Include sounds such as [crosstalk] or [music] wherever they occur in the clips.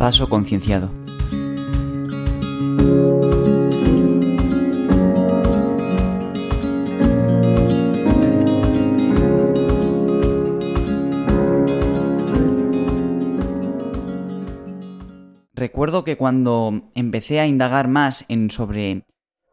Paso Concienciado. Recuerdo que cuando empecé a indagar más en sobre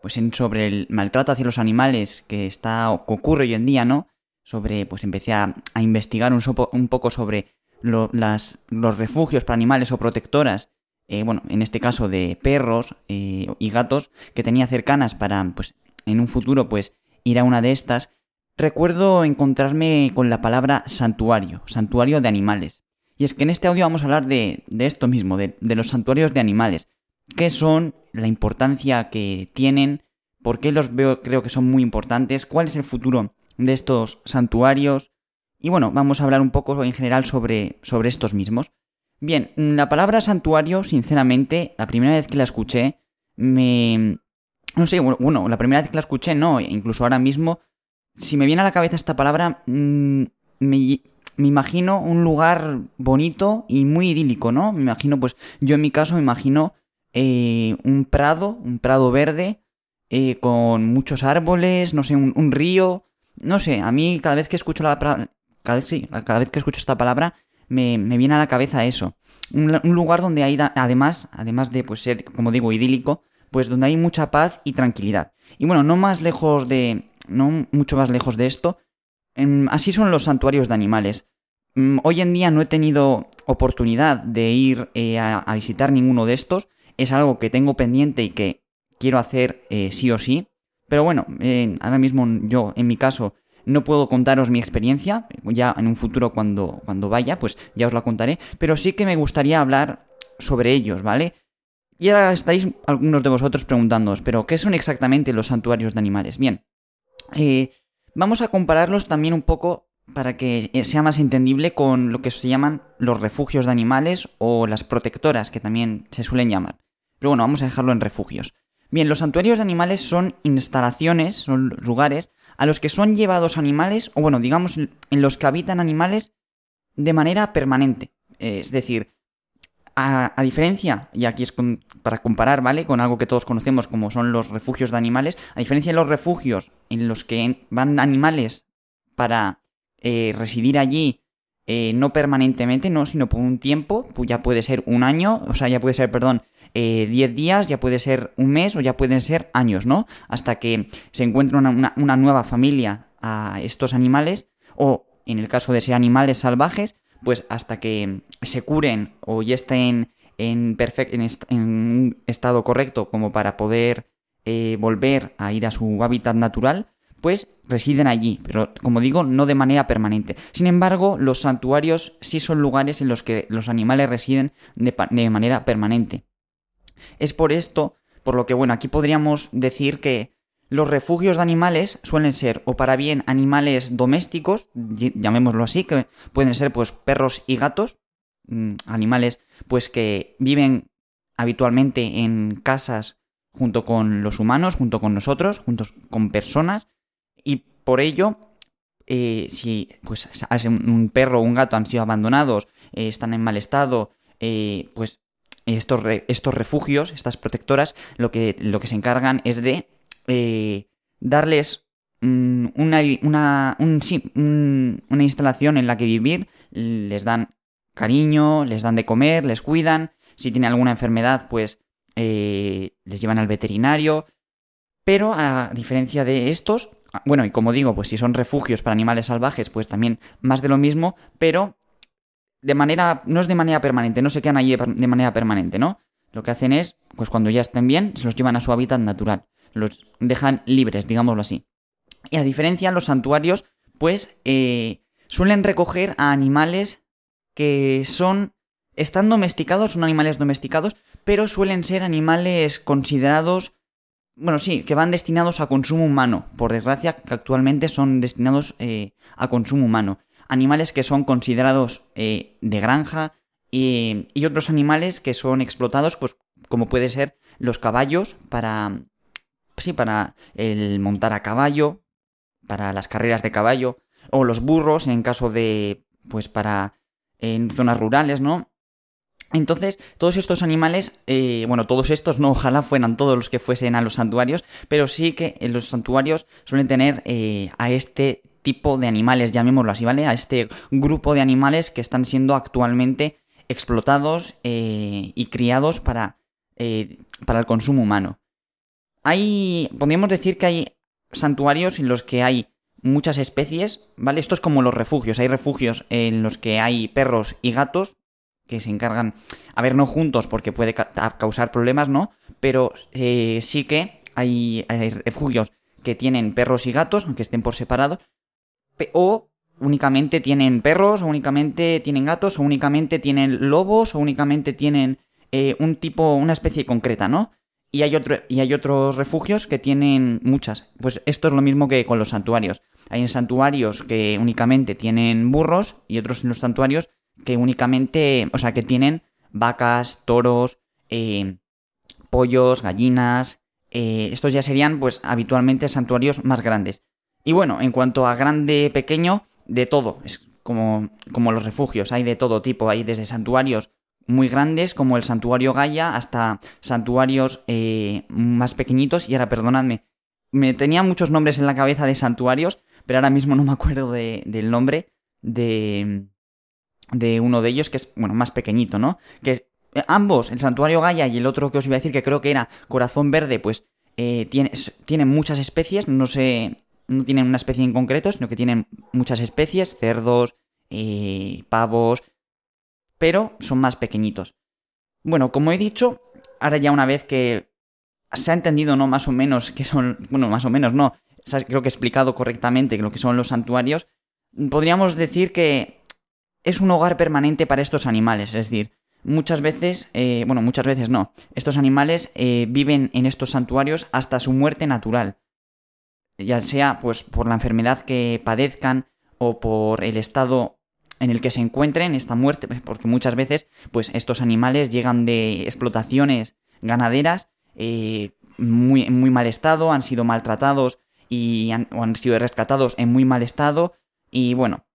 pues en sobre el maltrato hacia los animales que está ocurre hoy en día, ¿no? Sobre pues empecé a, investigar un, poco sobre los refugios para animales o protectoras, eh, bueno, en este caso de perros eh, y gatos que tenía cercanas para pues en un futuro pues ir a una de estas. Recuerdo encontrarme con la palabra santuario, santuario de animales. Y es que en este audio vamos a hablar de, esto mismo, de, los santuarios de animales. ¿Qué son? La importancia que tienen, por qué los veo, creo que son muy importantes, cuál es el futuro de estos santuarios. Y bueno, vamos a hablar un poco en general sobre, sobre estos mismos. Bien, la palabra santuario, sinceramente, la primera vez que la escuché, me... No sé, bueno, la primera vez que la escuché, no, incluso ahora mismo, si me viene a la cabeza esta palabra, mm, me, me imagino un lugar bonito y muy idílico, ¿no? Me imagino, pues yo en mi caso me imagino eh, un prado, un prado verde, eh, con muchos árboles, no sé, un, río, no sé, a mí cada vez que escucho la cada, sí, cada vez que escucho esta palabra me, viene a la cabeza eso. Un, lugar donde hay, además, además de pues, ser, como digo, idílico, pues donde hay mucha paz y tranquilidad. Y bueno, no más lejos de, no mucho más lejos de esto, así son los santuarios de animales. Mm, hoy en día no he tenido oportunidad de ir eh, a, visitar ninguno de estos. Es algo que tengo pendiente y que quiero hacer eh, sí o sí. Pero bueno, ahora mismo yo, en mi caso, no puedo contaros mi experiencia. Ya en un futuro cuando, cuando vaya, pues ya os la contaré. Pero sí que me gustaría hablar sobre ellos, ¿vale? Ya estáis algunos de vosotros preguntándoos, pero ¿qué son exactamente los santuarios de animales? Bien, eh, Vamos a compararlos también un poco para que eh, sea más entendible con lo que se llaman los refugios de animales o las protectoras, que también se suelen llamar. Pero bueno, vamos a dejarlo en refugios. Bien, los santuarios de animales son instalaciones, son lugares a los que son llevados animales, o bueno, digamos, en los que habitan animales de manera permanente. Es decir, a, diferencia, y aquí es para comparar, ¿vale? Con algo que todos conocemos como son los refugios de animales, a diferencia de los refugios en los que van animales para eh, residir allí eh, no permanentemente, no, sino por un tiempo, pues ya puede ser un año, o sea, ya puede ser, perdón, 10 eh, días, ya puede ser un mes o ya pueden ser años, ¿no? Hasta que se encuentre una, una nueva familia a estos animales, o en el caso de ser animales salvajes, pues hasta que se curen o ya estén en, en, un estado correcto como para poder eh, volver a ir a su hábitat natural, pues residen allí, pero como digo, no de manera permanente. Sin embargo, los santuarios sí son lugares en los que los animales residen de, de manera permanente. Es por esto, por lo que, bueno, aquí podríamos decir que los refugios de animales suelen ser o para bien animales domésticos, llamémoslo así, que pueden ser pues perros y gatos, mm, animales pues que viven habitualmente en casas junto con los humanos, junto con nosotros, juntos con personas, y por ello, eh, si pues un perro o un gato han sido abandonados, eh, están en mal estado, eh, pues estos, estos refugios, estas protectoras, lo que, lo que se encargan es de eh, darles una, una, una instalación en la que vivir, les dan cariño, les dan de comer, les cuidan, si tienen alguna enfermedad, pues eh, les llevan al veterinario, pero a diferencia de estos, bueno, y como digo, pues si son refugios para animales salvajes, pues también más de lo mismo, pero de manera, no es de manera permanente, no se quedan allí de manera permanente, ¿no? Lo que hacen es, pues cuando ya estén bien, se los llevan a su hábitat natural los dejan libres, digámoslo así. Y a diferencia, los santuarios, pues, eh, suelen recoger a animales que son, están domesticados, son animales domesticados, pero suelen ser animales considerados, bueno, sí, que van destinados a consumo humano. Por desgracia, que actualmente son destinados eh, a consumo humano. Animales que son considerados eh, de granja y, otros animales que son explotados, pues como puede ser los caballos para, sí, para el montar a caballo, para las carreras de caballo, o los burros en caso de, pues para, en zonas rurales, ¿no? Entonces, todos estos animales, eh, bueno, todos estos, no [laughs] ojalá fueran todos los que fuesen a los santuarios, pero sí que en los santuarios suelen tener eh, a este tipo de animales, llamémoslo así, ¿vale? A este grupo de animales que están siendo actualmente explotados eh, y criados para, para el consumo humano. Hay, podríamos decir que hay santuarios en los que hay muchas especies, ¿vale? Esto es como los refugios. Hay refugios en los que hay perros y gatos que se encargan, a ver, no juntos porque puede causar problemas, ¿no? Pero eh, sí que hay, refugios que tienen perros y gatos, aunque estén por separado, o únicamente tienen perros, o únicamente tienen gatos, o únicamente tienen lobos, o únicamente tienen eh, un tipo, una especie concreta, ¿no? Y hay, otro, y hay otros refugios que tienen muchas. Pues esto es lo mismo que con los santuarios. Hay santuarios que únicamente tienen burros y otros en los santuarios que únicamente, o sea, que tienen vacas, toros, eh, pollos, gallinas. Eh, estos ya serían, pues, habitualmente santuarios más grandes. Y bueno, en cuanto a grande, pequeño, de todo. Es como, como los refugios, hay de todo tipo. Hay desde santuarios muy grandes como el santuario Gaia hasta santuarios eh, más pequeñitos y ahora perdonadme me tenía muchos nombres en la cabeza de santuarios pero ahora mismo no me acuerdo del nombre de de uno de ellos que es bueno más pequeñito no que ambos el santuario Gaia y el otro que os iba a decir que creo que era corazón verde pues eh, tiene, tienen muchas especies no sé no tienen una especie en concreto sino que tienen muchas especies cerdos pavos pero son más pequeñitos. Bueno, como he dicho, ahora ya una vez que se ha entendido, ¿no? Más o menos que son, bueno, más o menos no, creo que he explicado correctamente lo que son los santuarios, podríamos decir que es un hogar permanente para estos animales, es decir, muchas veces, eh, bueno, muchas veces no, estos animales eh, viven en estos santuarios hasta su muerte natural, ya sea pues por la enfermedad que padezcan o por el estado en el que se encuentren esta muerte, porque muchas veces pues estos animales llegan de explotaciones ganaderas eh, muy, en muy mal estado, han sido maltratados y han, o han sido rescatados en muy mal estado. Y bueno,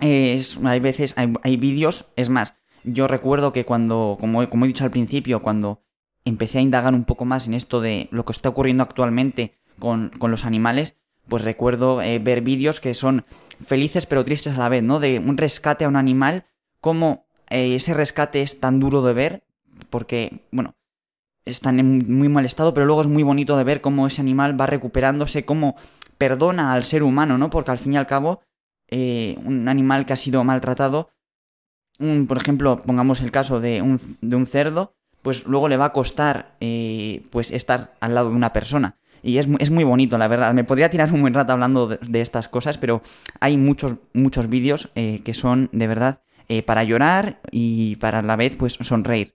es, hay veces, hay, vídeos, es más, yo recuerdo que cuando, como, como he dicho al principio, cuando empecé a indagar un poco más en esto de lo que está ocurriendo actualmente con, con los animales, pues recuerdo eh, ver vídeos que son felices pero tristes a la vez, ¿no? De un rescate a un animal, como eh, ese rescate es tan duro de ver, porque, bueno, están en muy mal estado, pero luego es muy bonito de ver cómo ese animal va recuperándose, cómo perdona al ser humano, ¿no? Porque al fin y al cabo, eh, un animal que ha sido maltratado, un, por ejemplo, pongamos el caso de un, de un cerdo, pues luego le va a costar pues estar al lado de una persona. Y es, es, muy bonito, la verdad. Me podría tirar un buen rato hablando de, estas cosas, pero hay muchos, muchos vídeos eh, que son de verdad eh, para llorar y para a la vez pues sonreír.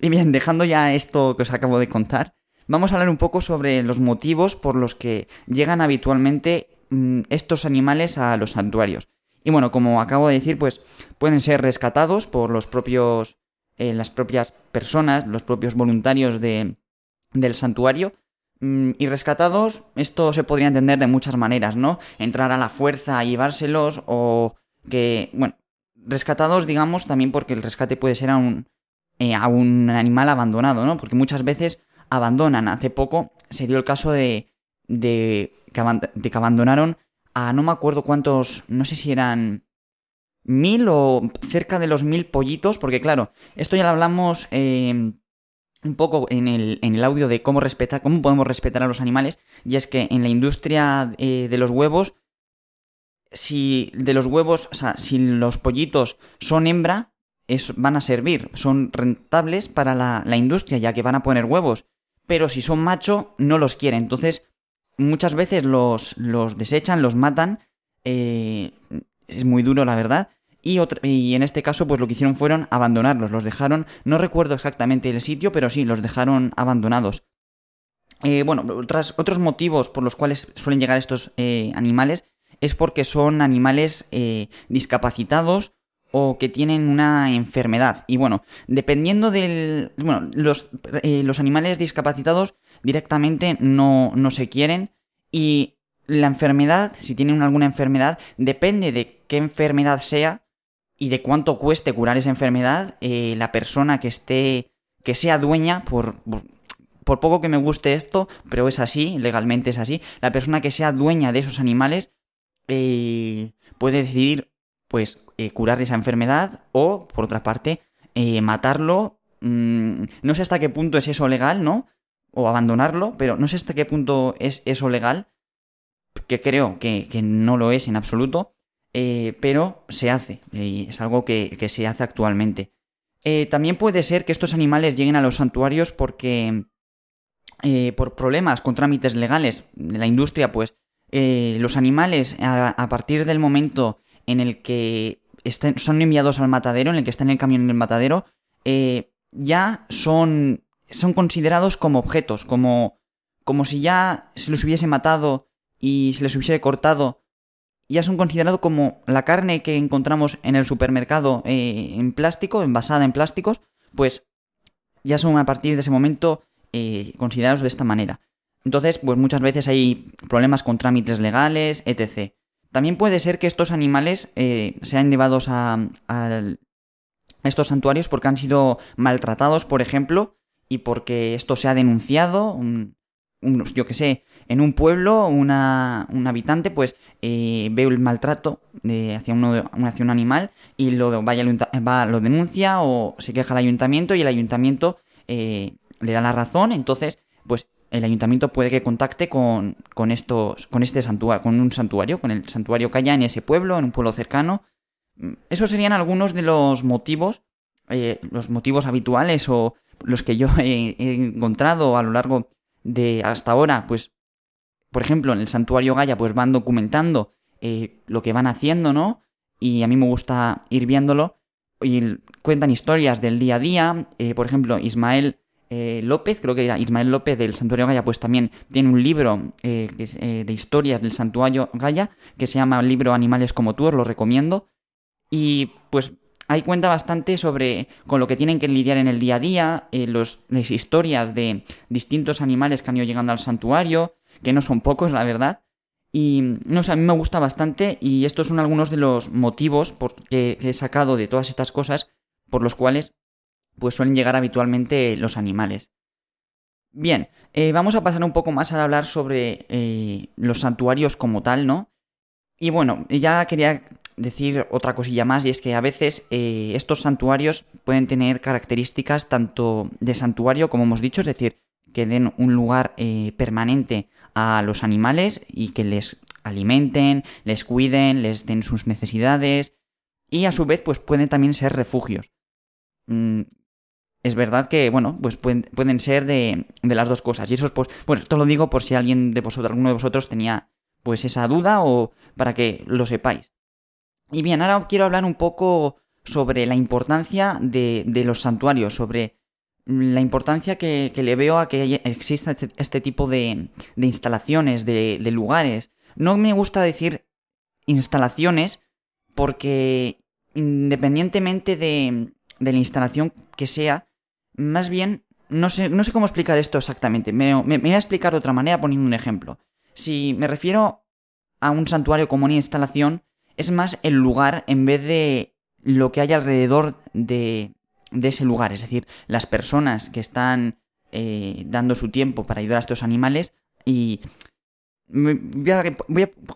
Y bien, dejando ya esto que os acabo de contar, vamos a hablar un poco sobre los motivos por los que llegan habitualmente mm, estos animales a los santuarios. Y bueno, como acabo de decir, pues pueden ser rescatados por los propios, eh, las propias personas, los propios voluntarios de, del santuario, y rescatados, esto se podría entender de muchas maneras, ¿no? Entrar a la fuerza a llevárselos o que, bueno, rescatados, digamos, también porque el rescate puede ser a un, eh, a un animal abandonado, ¿no? Porque muchas veces abandonan. Hace poco se dio el caso de, de, que, abandonaron a no me acuerdo cuántos, no sé si eran mil o cerca de los mil pollitos, porque claro, esto ya lo hablamos eh, un poco en el, en el audio de cómo respetar, cómo podemos respetar a los animales, y es que en la industria eh, de los huevos, si de los huevos, o sea, si los pollitos son hembra, es, van a servir, son rentables para la, la, industria, ya que van a poner huevos. Pero si son macho, no los quieren. Entonces, muchas veces los, los desechan, los matan. Eh, es muy duro, la verdad. Y, en este caso, pues lo que hicieron fueron abandonarlos, los dejaron, no recuerdo exactamente el sitio, pero sí, los dejaron abandonados. Eh, bueno, otros motivos por los cuales suelen llegar estos eh, animales es porque son animales eh, discapacitados o que tienen una enfermedad. Y bueno, dependiendo del... Bueno, los, los animales discapacitados directamente no, no se quieren y la enfermedad, si tienen alguna enfermedad, depende de qué enfermedad sea, y de cuánto cueste curar esa enfermedad, eh, la persona que esté, que sea dueña, por, por, poco que me guste esto, pero es así, legalmente es así, la persona que sea dueña de esos animales eh, puede decidir, pues, eh, curar esa enfermedad o, por otra parte, matarlo. Mm, no sé hasta qué punto es eso legal, ¿no? O abandonarlo, pero no sé hasta qué punto es eso legal, que creo que, que no lo es en absoluto. Eh, pero se hace, y es algo que, se hace actualmente. Eh, también puede ser que estos animales lleguen a los santuarios porque eh, por problemas con trámites legales de la industria, pues los animales a, partir del momento en el que son enviados al matadero, en el que están en el camión en el matadero, ya son, son considerados como objetos, como, como si ya se los hubiese matado y se les hubiese cortado ya son considerados como la carne que encontramos en el supermercado eh, en plástico, envasada en plásticos, pues ya son a partir de ese momento eh, considerados de esta manera. Entonces, pues muchas veces hay problemas con trámites legales, etc. También puede ser que estos animales eh, sean llevados a, estos santuarios porque han sido maltratados, por ejemplo, y porque esto se ha denunciado, yo que sé, en un pueblo, una, un habitante, pues eh, ve el maltrato de, hacia, uno, hacia un animal y lo, vaya, va, lo denuncia o se queja al ayuntamiento y el ayuntamiento eh, le da la razón, entonces, pues el ayuntamiento puede que contacte con, con estos, con este santuario, con un santuario, con el santuario que haya en ese pueblo, en un pueblo cercano. Esos serían algunos de los motivos, eh, los motivos habituales o los que yo he encontrado a lo largo de hasta ahora, pues por ejemplo, en el santuario Gaia, pues van documentando eh, lo que van haciendo, ¿no? Y a mí me gusta ir viéndolo. Y cuentan historias del día a día. Eh, por ejemplo, Ismael eh, López, creo que era Ismael López del Santuario Gaia, pues también tiene un libro de historias del Santuario Gaia que se llama Libro Animales como tú, os lo recomiendo. Y pues ahí cuenta bastante sobre con lo que tienen que lidiar en el día a día, los, las historias de distintos animales que han ido llegando al santuario, que no son pocos, la verdad. Y no sé, a mí me gusta bastante y estos son algunos de los motivos por que, he sacado de todas estas cosas por los cuales pues suelen llegar habitualmente los animales. Bien, eh, vamos a pasar un poco más a hablar sobre eh, los santuarios como tal, ¿no? Y bueno, ya quería decir otra cosilla más y es que a veces eh, estos santuarios pueden tener características tanto de santuario como hemos dicho, es decir, que den un lugar permanente a los animales y que les alimenten, les cuiden, les den sus necesidades y a su vez pues pueden también ser refugios. Mm, es verdad que, bueno, pues pueden, ser de, las dos cosas. Y eso es, pues, pues esto lo digo por si alguien de vosotros, alguno de vosotros tenía pues esa duda o para que lo sepáis. Y bien, ahora quiero hablar un poco sobre la importancia de los santuarios, sobre la importancia que, le veo a que exista este, este tipo de, instalaciones, de, lugares. No me gusta decir instalaciones porque independientemente de, la instalación que sea, más bien, no sé, no sé cómo explicar esto exactamente. Me, me, voy a explicar de otra manera poniendo un ejemplo. Si me refiero a un santuario como una instalación, es más el lugar en vez de lo que hay alrededor de, de ese lugar, es decir, las personas que están eh, dando su tiempo para ayudar a estos animales y voy a,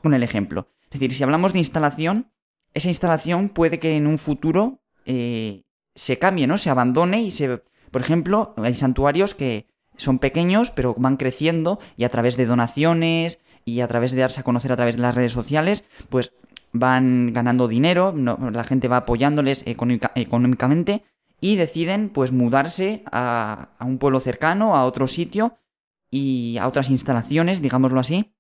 poner el ejemplo. Es decir, si hablamos de instalación, esa instalación puede que en un futuro eh, se cambie, ¿no? Se abandone y se... Por ejemplo, hay santuarios que son pequeños, pero van creciendo y a través de donaciones y a través de darse a conocer a través de las redes sociales, pues van ganando dinero, la gente va apoyándoles económicamente y deciden pues mudarse a, un pueblo cercano, a otro sitio y a otras instalaciones, digámoslo así,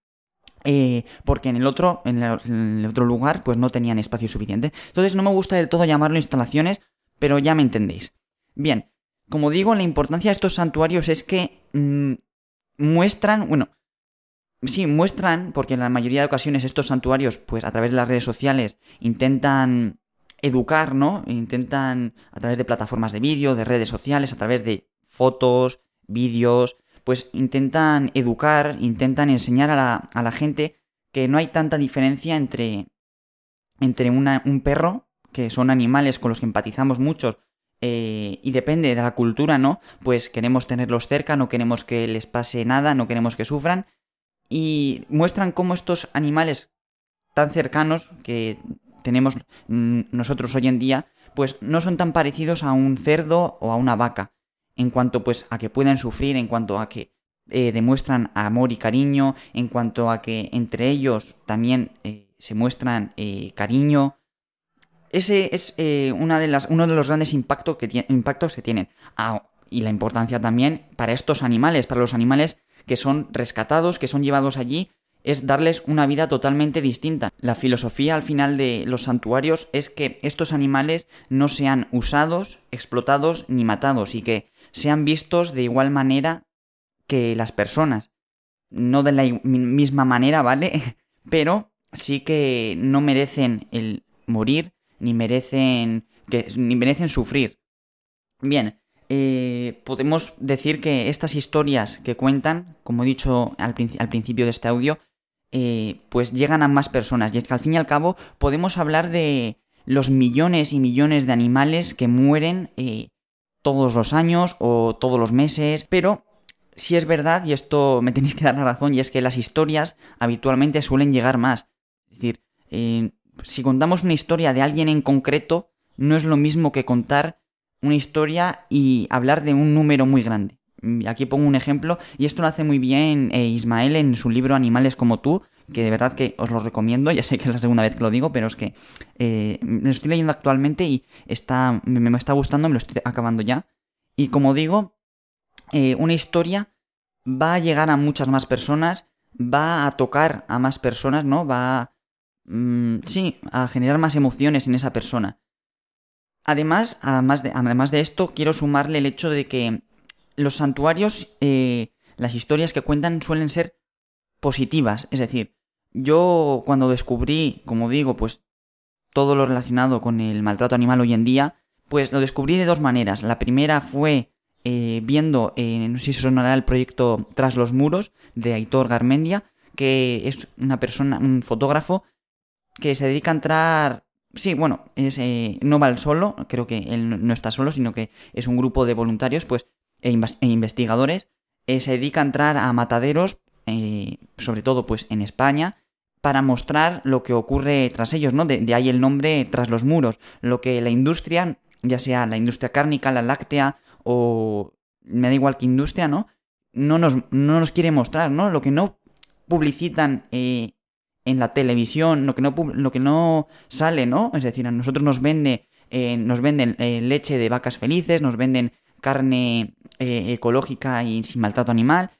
eh, porque en el otro, en el, otro lugar, pues no tenían espacio suficiente. Entonces no me gusta del todo llamarlo instalaciones, pero ya me entendéis. Bien, como digo, la importancia de estos santuarios es que mm, muestran, bueno, sí, muestran, porque en la mayoría de ocasiones estos santuarios, pues a través de las redes sociales, intentan educar, ¿no? Intentan, a través de plataformas de vídeo, de redes sociales, a través de fotos, vídeos, pues intentan educar, intentan enseñar a la, a la gente que no hay tanta diferencia entre, entre un perro que son animales con los que empatizamos muchos, eh, y depende de la cultura, ¿no? Pues queremos tenerlos cerca, no queremos que les pase nada, no queremos que sufran. Y muestran cómo estos animales tan cercanos que tenemos nosotros hoy en día, pues no son tan parecidos a un cerdo o a una vaca. En cuanto pues a que pueden sufrir, en cuanto a que eh, demuestran amor y cariño, en cuanto a que entre ellos también eh, se muestran cariño, ese es eh, una de las, uno de los grandes impactos que, impactos que tienen. Ah, y la importancia también para estos animales, para los animales que son rescatados, que son llevados allí, es darles una vida totalmente distinta. La filosofía al final de los santuarios es que estos animales no sean usados, explotados ni matados y que sean vistos de igual manera que las personas. No de la misma manera, ¿vale? [laughs] Pero sí que no merecen el morir ni merecen, que, ni merecen sufrir. Bien, eh, podemos decir que estas historias que cuentan, como he dicho al, principio de este audio, eh, pues llegan a más personas. Y es que al fin y al cabo podemos hablar de los millones y millones de animales que mueren eh, todos los años o todos los meses, pero si es verdad, y esto me [laughs] tenéis que dar la razón, y es que las historias habitualmente suelen llegar más. Es decir, si contamos una historia de alguien en concreto, no es lo mismo que contar una historia y hablar de un número muy grande. Aquí pongo un ejemplo, y esto lo hace muy bien eh, Ismael en su libro Animales como tú, que de verdad que os lo recomiendo, [laughs] ya sé que es la segunda vez que lo digo, pero es que eh, lo estoy leyendo actualmente y está, me, está gustando, me lo estoy acabando ya. Y como digo, eh, una historia va a llegar a muchas más personas, va a tocar a más personas, ¿no? Va a Mm, sí, a generar más emociones en esa persona. Además, además de, además de esto, quiero sumarle el hecho de que los santuarios, eh, las historias que cuentan suelen ser positivas. Es decir, yo cuando descubrí, como digo, pues todo lo relacionado con el maltrato animal hoy en día, pues lo descubrí de dos maneras. La primera fue eh, viendo, eh, no sé si sonará el proyecto Tras los Muros de Aitor Garmendia, que es una persona, un fotógrafo que se dedica a entrar... Sí, bueno, es, eh, no va solo, creo que él no está solo, sino que es un grupo de voluntarios pues, e, e investigadores. Eh, se dedica a entrar a mataderos, eh, sobre todo pues en España, para mostrar lo que ocurre tras ellos, ¿no? De, ahí el nombre tras los muros. Lo que la industria, ya sea la industria cárnica, la láctea o me da igual que industria, ¿no? No nos, no nos quiere mostrar, ¿no? Lo que no publicitan en la televisión, lo que no, lo que no sale, ¿no? Es decir, a nosotros nos, vende, eh, nos venden eh, leche de vacas felices, nos venden carne eh, ecológica y sin maltrato animal.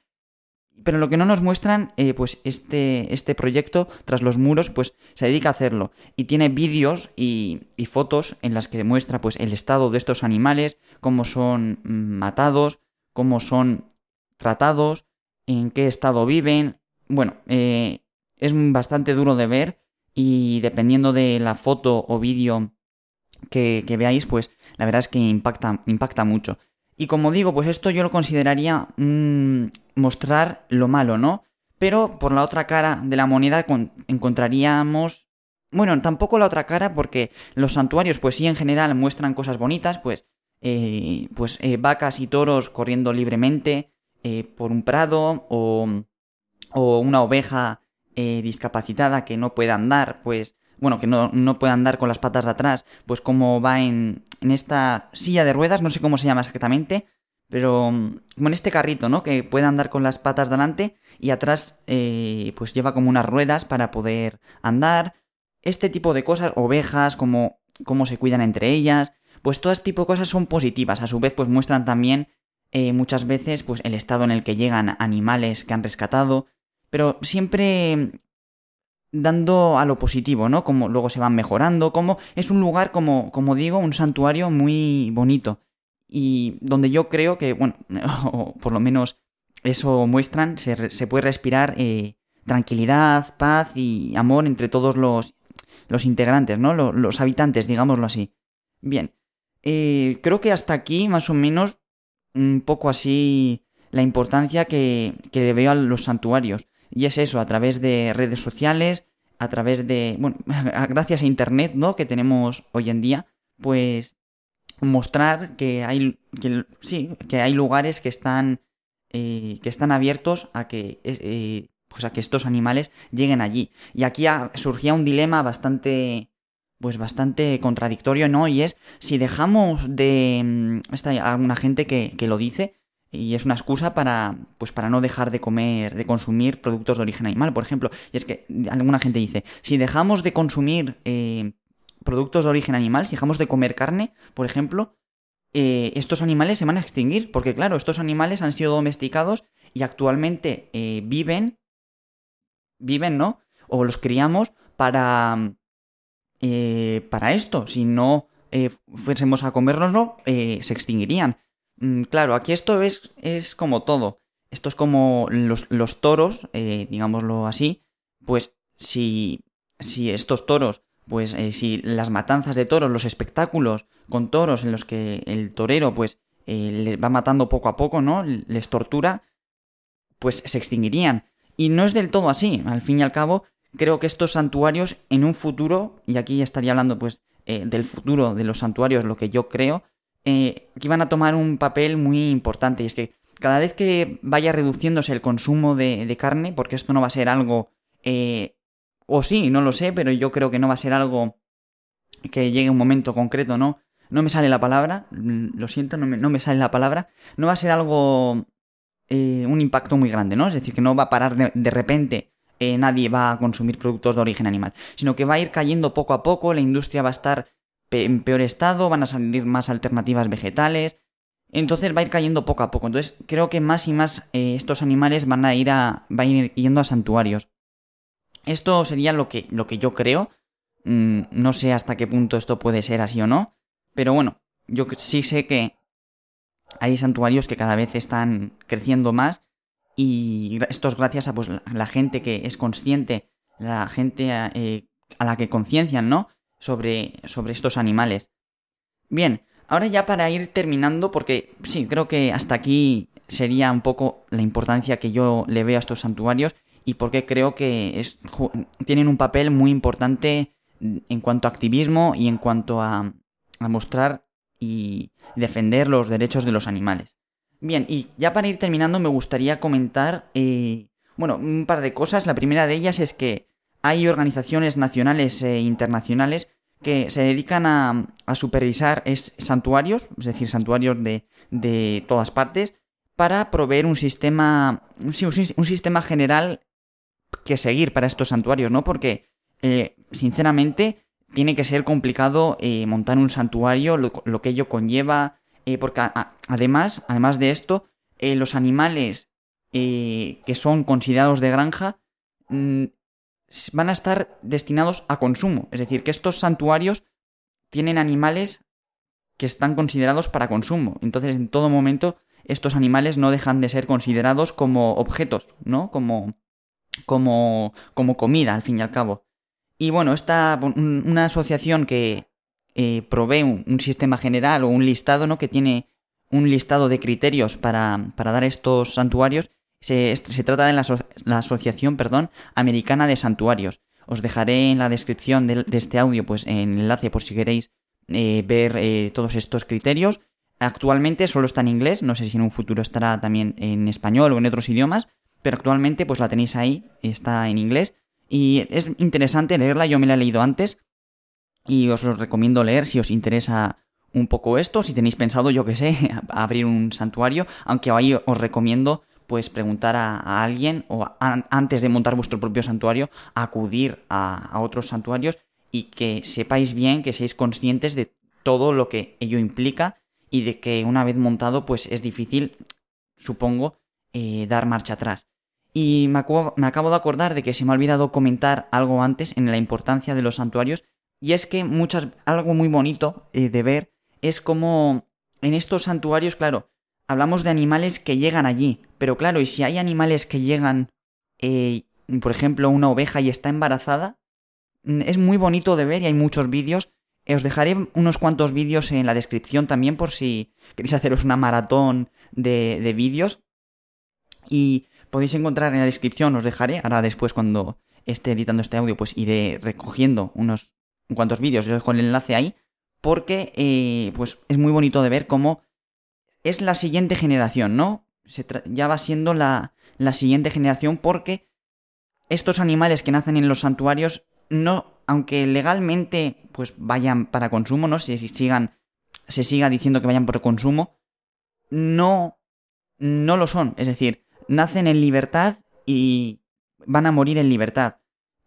Pero lo que no nos muestran, pues este, este proyecto, tras los muros, pues se dedica a hacerlo. Y tiene vídeos y, fotos en las que muestra pues el estado de estos animales, cómo son mm, matados, cómo son tratados, en qué estado viven. Bueno, eh, es bastante duro de ver y dependiendo de la foto o vídeo que, veáis, pues la verdad es que impacta, impacta mucho. Y como digo, pues esto yo lo consideraría mostrar lo malo, ¿no? Pero por la otra cara de la moneda encontraríamos... Bueno, tampoco la otra cara porque los santuarios pues sí en general muestran cosas bonitas, pues, eh, pues eh, vacas y toros corriendo libremente eh, por un prado o, o una oveja discapacitada que no puede andar, pues, bueno, que no, no, puede andar con las patas de atrás, pues como va en, en esta silla de ruedas, no sé cómo se llama exactamente, pero mm, como en este carrito, ¿no? Que puede andar con las patas delante y atrás, eh, pues lleva como unas ruedas para poder andar. Este tipo de cosas, ovejas, como cómo se cuidan entre ellas, pues todo este tipo de cosas son positivas. A su vez, pues muestran también eh, muchas veces, pues el estado en el que llegan animales que han rescatado, pero siempre dando a lo positivo, ¿no? Como luego se van mejorando, como es un lugar, como, como digo, un santuario muy bonito. Y donde yo creo que, bueno, [laughs] o por lo menos eso muestran, se, se puede respirar eh, tranquilidad, paz y amor entre todos los, los integrantes, ¿no? Los, los, habitantes, digámoslo así. Bien, eh, creo que hasta aquí, más o menos, un poco así la importancia que, que le veo a los santuarios. Y es eso, a través de redes sociales, a través de, bueno, [laughs] gracias a Internet, ¿no? Que tenemos hoy en día, pues mostrar que hay, que, sí, que hay lugares que están, eh, que están abiertos a que, eh, pues a que estos animales lleguen allí. Y aquí surgía un dilema bastante, pues bastante contradictorio, ¿no? Y es si dejamos de, mm, está alguna gente que, que lo dice, y es una excusa para pues para no dejar de comer de consumir productos de origen animal por ejemplo. Y es que alguna gente dice si dejamos de consumir eh, productos de origen animal si dejamos de comer carne por ejemplo eh, estos animales se van a extinguir porque claro estos animales han sido domesticados y actualmente eh, viven viven no o los criamos para para esto. Si no fuésemos a comérnoslo se extinguirían claro, aquí esto es, es como todo. Esto es como los, toros, eh, digámoslo así, pues si, si estos toros, pues eh, si las matanzas de toros, los espectáculos con toros en los que el torero pues eh, les va matando poco a poco, ¿no? Les tortura, pues se extinguirían. Y no es del todo así, al fin y al cabo, creo que estos santuarios en un futuro, y aquí estaría hablando pues del futuro de los santuarios, lo que yo creo, eh, aquí van a tomar un papel muy importante y es que cada vez que vaya reduciéndose el consumo de, carne, porque esto no va a ser algo, eh, o sí, no lo sé, pero yo creo que no va a ser algo que llegue un momento concreto, ¿no? No me sale la palabra, lo siento, no me, sale la palabra, no va a ser algo, eh, un impacto muy grande, ¿no? Es decir, que no va a parar de, repente nadie va a consumir productos de origen animal, sino que va a ir cayendo poco a poco, la industria va a estar en peor estado, van a salir más alternativas vegetales. Entonces va a ir cayendo poco a poco. Entonces creo que más y más eh, estos animales van a ir a. van a ir yendo a santuarios. Esto sería lo que, lo que yo creo. Mm, no sé hasta qué punto esto puede ser así o no. Pero bueno, yo sí sé que hay santuarios que cada vez están creciendo más. Y esto es gracias a pues, la, gente que es consciente, la gente eh, a la que conciencian, ¿no? Sobre, sobre estos animales. Bien, ahora ya para ir terminando, porque sí, creo que hasta aquí sería un poco la importancia que yo le veo a estos santuarios y porque creo que es, tienen un papel muy importante en cuanto a activismo y en cuanto a, a mostrar y defender los derechos de los animales. Bien, y ya para ir terminando me gustaría comentar, eh, bueno, un par de cosas. La primera de ellas es que hay organizaciones nacionales e internacionales que se dedican a, supervisar santuarios, es decir, santuarios de, todas partes, para proveer un sistema, un, sistema general que seguir para estos santuarios, ¿no? Porque, eh, sinceramente, tiene que ser complicado eh, montar un santuario, lo, que ello conlleva, eh, porque además, además de esto, los animales que son considerados de granja mm, van a estar destinados a consumo. Es decir, que estos santuarios tienen animales que están considerados para consumo. Entonces, en todo momento, estos animales no dejan de ser considerados como objetos, ¿no? Como, como, como comida, al fin y al cabo. Y bueno, esta, una asociación que eh, provee un, sistema general o un listado, ¿no? Que tiene un listado de criterios para, para dar estos santuarios, se, trata de la, Asociación perdón, Americana de Santuarios. Os dejaré en la descripción de, este audio pues el enlace por si queréis eh, ver eh, todos estos criterios. Actualmente solo está en inglés, no sé si en un futuro estará también en español o en otros idiomas, pero actualmente pues la tenéis ahí, está en inglés y es interesante leerla, yo me la he leído antes y os lo recomiendo leer si os interesa un poco esto, si tenéis pensado, yo que sé, [laughs] abrir un santuario, aunque ahí os recomiendo pues preguntar a, alguien o antes de montar vuestro propio santuario, acudir a, otros santuarios y que sepáis bien, que seáis conscientes de todo lo que ello implica y de que una vez montado pues es difícil, supongo, eh, dar marcha atrás. Y me acabo, me acabo, de acordar de que se me ha olvidado comentar algo antes en la importancia de los santuarios y es que muchas, algo muy bonito eh, de ver es como en estos santuarios, claro, hablamos de animales que llegan allí. Pero claro, y si hay animales que llegan, eh, por ejemplo, una oveja y está embarazada, mm, es muy bonito de ver y hay muchos vídeos. Eh, os dejaré unos cuantos vídeos en la descripción también por si queréis haceros una maratón de, de vídeos. Y podéis encontrar en la descripción, os dejaré, ahora después cuando esté editando este audio, pues iré recogiendo unos cuantos vídeos, os dejo el enlace ahí, porque eh, pues es muy bonito de ver cómo es la siguiente generación, ¿no? ya va siendo la, la siguiente generación porque estos animales que nacen en los santuarios no, aunque legalmente pues vayan para consumo, ¿no? Si, sigan, se siga diciendo que vayan por consumo, no, no lo son. Es decir, nacen en libertad y van a morir en libertad.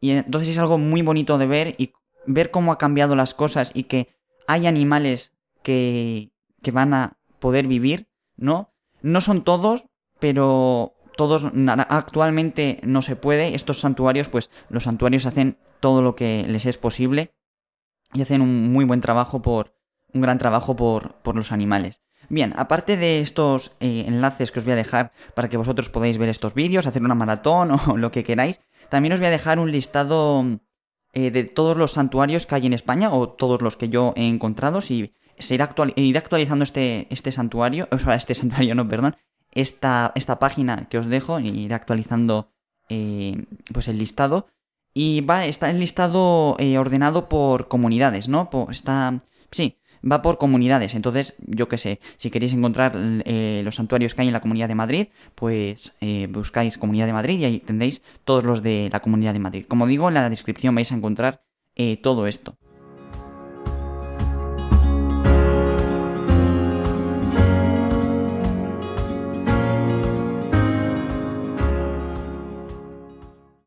Y entonces es algo muy bonito de ver y ver cómo ha cambiado las cosas y que hay animales que, que van a poder vivir, ¿no? No son todos, pero todos actualmente no se puede. Estos santuarios, pues los santuarios hacen todo lo que les es posible y hacen un muy buen trabajo por un gran trabajo por, por los animales. Bien, aparte de estos eh, enlaces que os voy a dejar para que vosotros podáis ver estos vídeos, hacer una maratón [laughs] o lo que queráis, también os voy a dejar un listado eh, de todos los santuarios que hay en España o todos los que yo he encontrado. Si se irá, actualizando este, este santuario, o sea, este santuario, no, perdón, esta, esta página que os dejo, y iré actualizando eh, pues el listado. Y va, está el listado eh, ordenado por comunidades, ¿no? está, sí, va por comunidades. Entonces, yo qué sé, si queréis encontrar eh, los santuarios que hay en la Comunidad de Madrid, pues buscáis Comunidad de Madrid y ahí tendréis todos los de la Comunidad de Madrid. Como digo, en la descripción vais a encontrar todo esto.